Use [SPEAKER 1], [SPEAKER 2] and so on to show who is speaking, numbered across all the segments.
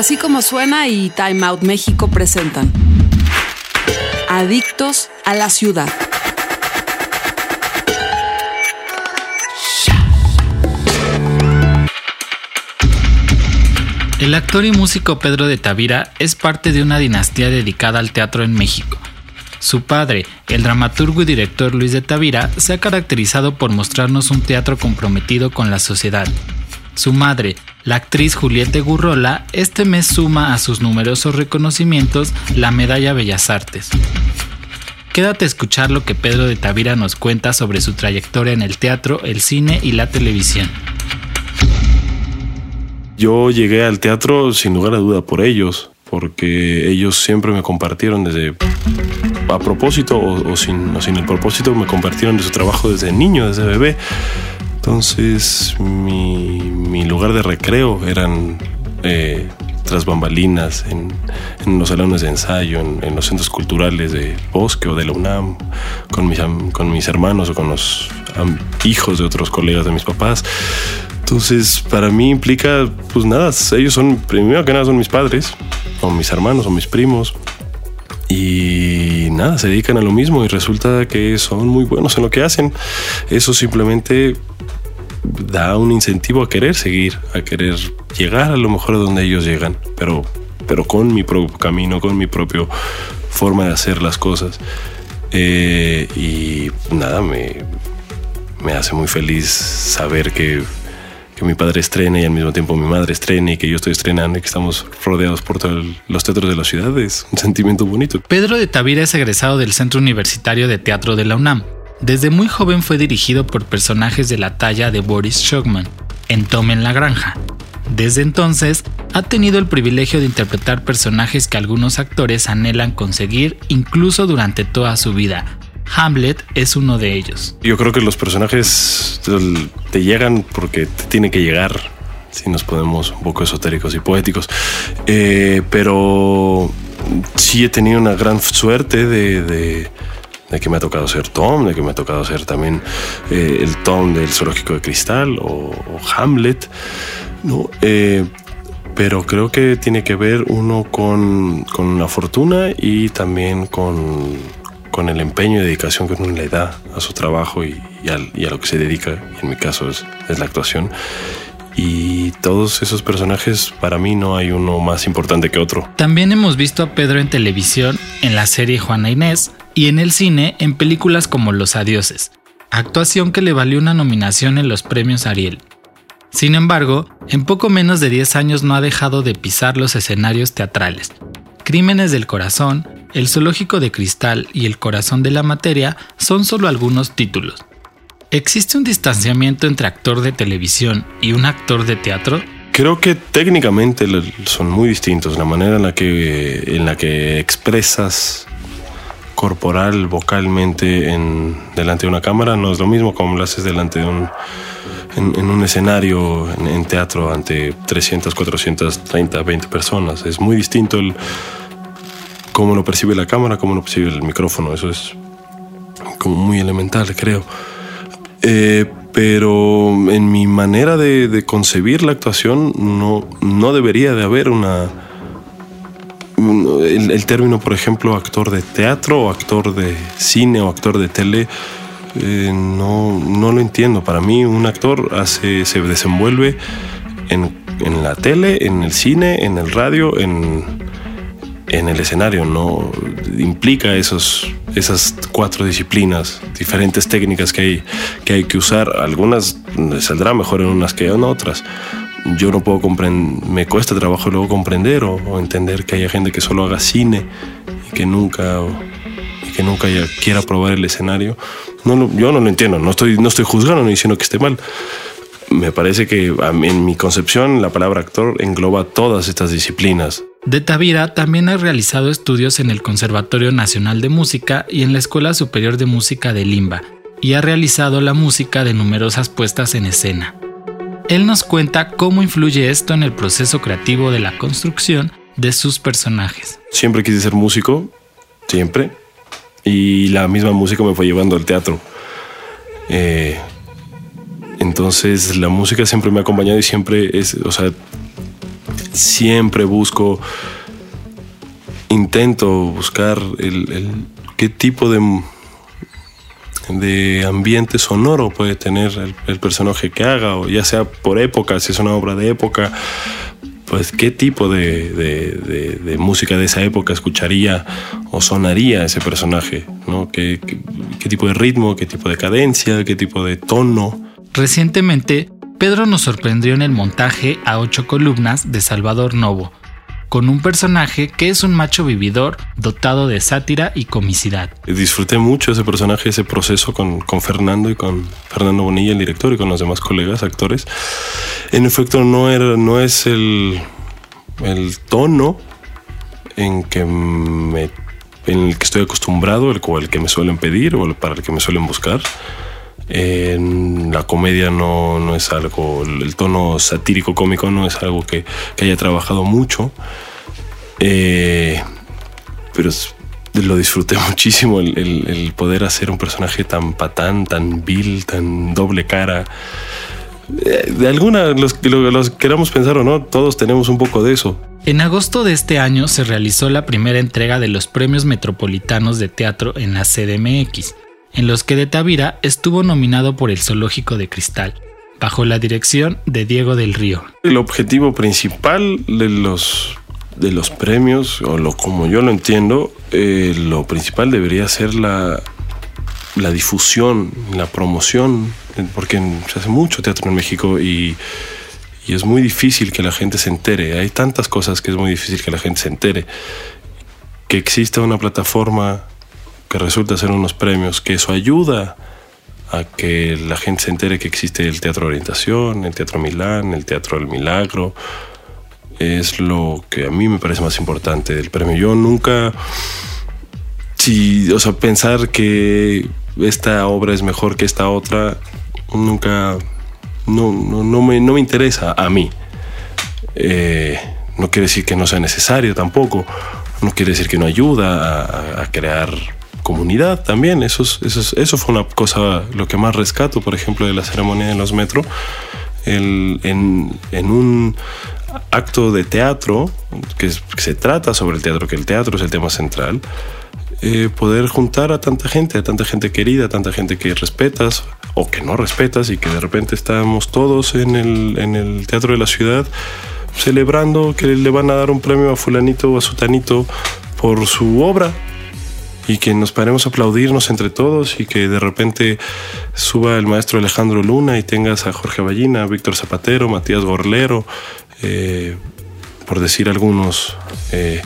[SPEAKER 1] Así como suena y Time Out México presentan Adictos a la Ciudad.
[SPEAKER 2] El actor y músico Pedro de Tavira es parte de una dinastía dedicada al teatro en México. Su padre, el dramaturgo y director Luis de Tavira, se ha caracterizado por mostrarnos un teatro comprometido con la sociedad. Su madre, la actriz Juliette Gurrola, este mes suma a sus numerosos reconocimientos la Medalla Bellas Artes. Quédate a escuchar lo que Pedro de Tavira nos cuenta sobre su trayectoria en el teatro, el cine y la televisión.
[SPEAKER 3] Yo llegué al teatro sin lugar a duda por ellos, porque ellos siempre me compartieron desde a propósito o, sin, sin el propósito, me compartieron de su trabajo desde niño, desde bebé. Entonces mi, lugar de recreo eran eh, tras bambalinas, en, los salones de ensayo, en, los centros culturales de Bosque o de la UNAM, con mis, con mis hermanos o con los hijos de otros colegas de mis papás. Entonces, para mí implica, pues nada, ellos son, primero que nada, son mis padres, o mis hermanos, o mis primos. Y nada, se dedican a lo mismo y resulta que son muy buenos en lo que hacen. Eso simplemente da un incentivo a querer seguir, a querer llegar a lo mejor a donde ellos llegan, pero, pero con mi propio camino, con mi propia forma de hacer las cosas. Eh, y nada, me, me hace muy feliz saber que que mi padre estrene y al mismo tiempo mi madre estrene y que yo estoy estrenando y que estamos rodeados por todos los teatros de la ciudad. Es un sentimiento bonito.
[SPEAKER 2] Pedro de Tavira es egresado del Centro Universitario de Teatro de la UNAM. Desde muy joven fue dirigido por personajes de la talla de Boris Shogman en Tom en la Granja. Desde entonces, ha tenido el privilegio de interpretar personajes que algunos actores anhelan conseguir incluso durante toda su vida, Hamlet es uno de ellos.
[SPEAKER 3] Yo creo que los personajes te llegan porque te tiene que llegar, si nos ponemos un poco esotéricos y poéticos. Eh, pero sí he tenido una gran suerte de, que me ha tocado ser Tom, de que me ha tocado ser también eh, el Tom del Zoológico de Cristal o, Hamlet. ¿no? Eh, pero creo que tiene que ver uno con, con la fortuna y también con con el empeño y dedicación que uno le da a su trabajo y, a lo que se dedica, en mi caso es, es la actuación. Y todos esos personajes, para mí no hay uno más importante que otro.
[SPEAKER 2] También hemos visto a Pedro en televisión, en la serie Juana Inés, y en el cine en películas como Los Adioses, actuación que le valió una nominación en los premios Ariel. Sin embargo, en poco menos de 10 años no ha dejado de pisar los escenarios teatrales. Crímenes del Corazón, el Zoológico de Cristal y El Corazón de la Materia son solo algunos títulos. ¿Existe un distanciamiento entre actor de televisión y un actor de teatro?
[SPEAKER 3] Creo que técnicamente son muy distintos. La manera en la que, en la que expresas corporal, vocalmente, en, delante de una cámara no es lo mismo como lo haces delante de un, en, un escenario, en, en, teatro, ante 300, 430, 20 personas. Es muy distinto el, cómo lo percibe la cámara, cómo lo percibe el micrófono. Eso es como muy elemental, creo. Eh, pero en mi manera de, concebir la actuación no, no debería de haber una... El, término, por ejemplo, actor de teatro o actor de cine o actor de tele, eh, no, no lo entiendo. Para mí un actor hace, se desenvuelve en, en la tele, en el cine, en el radio, en, en el escenario, no implica esos, esas cuatro disciplinas, diferentes técnicas que hay, que hay que usar. Algunas saldrá mejor en unas que en otras. Yo no puedo comprender, me cuesta trabajo luego comprender o, entender que haya gente que solo haga cine y que nunca, y que nunca quiera probar el escenario. No, yo no lo entiendo, no estoy, no estoy juzgando ni diciendo que esté mal me parece que en mi concepción la palabra actor engloba todas estas disciplinas.
[SPEAKER 2] De Tavira también ha realizado estudios en el Conservatorio Nacional de Música y en la Escuela Superior de Música de Limba, y ha realizado la música de numerosas puestas en escena. Él nos cuenta cómo influye esto en el proceso creativo de la construcción de sus personajes.
[SPEAKER 3] Siempre quise ser músico, siempre, y la misma música me fue llevando al teatro. Eh, entonces la música siempre me ha acompañado y siempre es, o sea, siempre busco, intento buscar el, qué tipo de, de ambiente sonoro puede tener el, personaje que haga, o ya sea por época, si es una obra de época, pues qué tipo de, de, música de esa época escucharía o sonaría ese personaje, ¿no? ¿Qué, qué tipo de ritmo, qué tipo de cadencia, qué tipo de tono.
[SPEAKER 2] Recientemente, Pedro nos sorprendió en el montaje a ocho columnas de Salvador Novo, con un personaje que es un macho vividor dotado de sátira y comicidad.
[SPEAKER 3] Disfruté mucho ese personaje, ese proceso con, Fernando y con Fernando Bonilla, el director, y con los demás colegas, actores. En efecto, no, era, no es el, el tono en que me en el que estoy acostumbrado, el, el que me suelen pedir o para el que me suelen buscar. En la comedia no, no es algo, el tono satírico cómico no es algo que, haya trabajado mucho, eh, pero lo disfruté muchísimo el, el, poder hacer un personaje tan patán, tan vil, tan doble cara. Eh, de alguna, los, los queramos pensar o no, todos tenemos un poco de eso.
[SPEAKER 2] En agosto de este año se realizó la primera entrega de los premios metropolitanos de teatro en la CDMX en los que de Tavira estuvo nominado por el Zoológico de Cristal, bajo la dirección de Diego del Río.
[SPEAKER 3] El objetivo principal de los, de los premios, o lo, como yo lo entiendo, eh, lo principal debería ser la, la difusión, la promoción, porque se hace mucho teatro en México y, y es muy difícil que la gente se entere. Hay tantas cosas que es muy difícil que la gente se entere. Que exista una plataforma que resulta ser unos premios, que eso ayuda a que la gente se entere que existe el Teatro Orientación, el Teatro Milán, el Teatro del Milagro. Es lo que a mí me parece más importante del premio. Yo nunca, si, o sea, pensar que esta obra es mejor que esta otra, nunca, no, no, me, no me, interesa a mí. Eh, no quiere decir que no sea necesario tampoco. No quiere decir que no ayuda a crear comunidad también. Eso, eso, eso fue una cosa, lo que más rescato, por ejemplo, de la ceremonia de los metro. El, en, en, un acto de teatro que, se trata sobre el teatro, que el teatro es el tema central, eh, poder juntar a tanta gente, a tanta gente querida, a tanta gente que respetas o que no respetas y que de repente estamos todos en el, en el teatro de la ciudad celebrando que le van a dar un premio a fulanito o a sutanito por su obra y que nos paremos a aplaudirnos entre todos y que de repente suba el maestro Alejandro Luna y tengas a Jorge Ballina, Víctor Zapatero, Matías Gorlero, eh, por decir algunos, eh,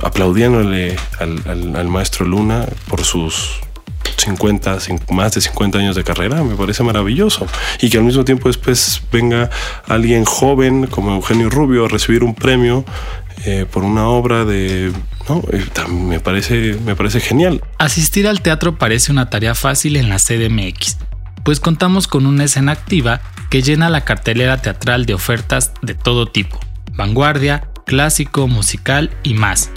[SPEAKER 3] aplaudiéndole al, maestro Luna por sus 50, más de 50 años de carrera, me parece maravilloso. Y que al mismo tiempo después venga alguien joven como Eugenio Rubio a recibir un premio eh, por una obra de... No, eh, me, parece, me parece genial.
[SPEAKER 2] Asistir al teatro parece una tarea fácil en la CDMX, pues contamos con una escena activa que llena la cartelera teatral de ofertas de todo tipo, vanguardia, clásico, musical y más.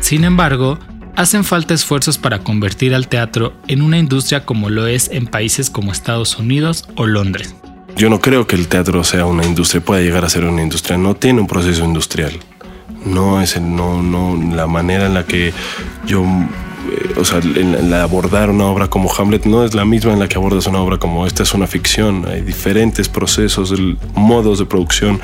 [SPEAKER 2] Sin embargo, hacen falta esfuerzos para convertir al teatro en una industria como lo es en países como Estados Unidos o Londres.
[SPEAKER 3] Yo no creo que el teatro sea una industria, pueda llegar a ser una industria, no tiene un proceso industrial no es no, no, la manera en la que yo, eh, o sea, la, abordar una obra como Hamlet no es la misma en la que abordas una obra como esta, es una ficción, hay diferentes procesos, modos de producción.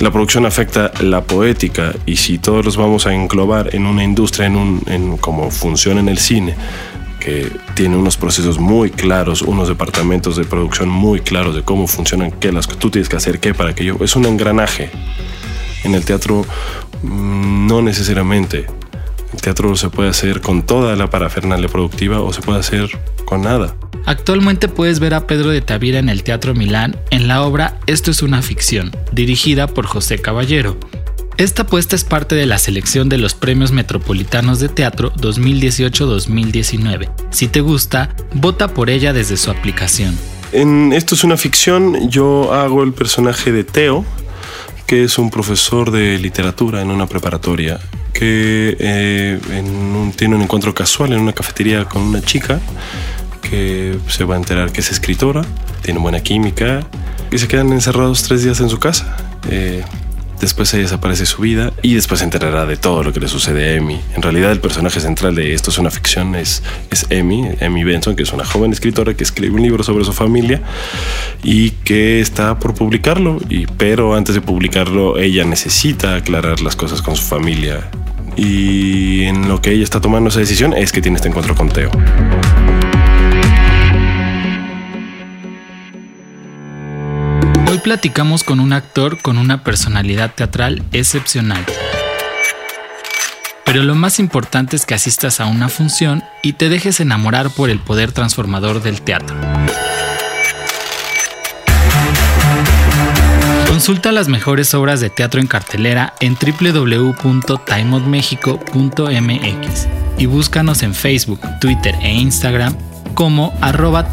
[SPEAKER 3] La producción afecta la poética y si todos los vamos a englobar en una industria, en, un, en cómo funciona en el cine, que tiene unos procesos muy claros, unos departamentos de producción muy claros de cómo funcionan, qué las tú tienes que hacer, qué para que yo. Es un engranaje. En el teatro Mm, no necesariamente. El teatro se puede hacer con toda la parafernalia productiva o se puede hacer con nada.
[SPEAKER 2] Actualmente puedes ver a Pedro de Tavira en el Teatro Milán en la obra Esto es una ficción, dirigida por José Caballero. Esta apuesta es parte de la selección de los Premios Metropolitanos de Teatro 2018-2019. Si te gusta, vota por ella desde su aplicación.
[SPEAKER 3] En Esto es una ficción, yo hago el personaje de Teo, que es un profesor de literatura en una preparatoria, que eh, tiene un encuentro casual en una cafetería con una chica que se va a enterar que es escritora, tiene buena química y se quedan encerrados tres días en su casa. Eh, después ella desaparece su vida y después se enterará de todo lo que le sucede a Amy. En realidad el personaje central de esto es una ficción, es, es Amy, Amy Benson, que es una joven escritora que escribe un libro sobre su familia y que está por publicarlo, y, pero antes de publicarlo ella necesita aclarar las cosas con su familia. Y en lo que ella está tomando esa decisión es que tiene este encuentro con Teo.
[SPEAKER 2] Platicamos con un actor con una personalidad teatral excepcional. Pero lo más importante es que asistas a una función y te dejes enamorar por el poder transformador del teatro. Consulta las mejores obras de teatro en cartelera en www.timeoutmexico.mx y búscanos en Facebook, Twitter e Instagram como arroba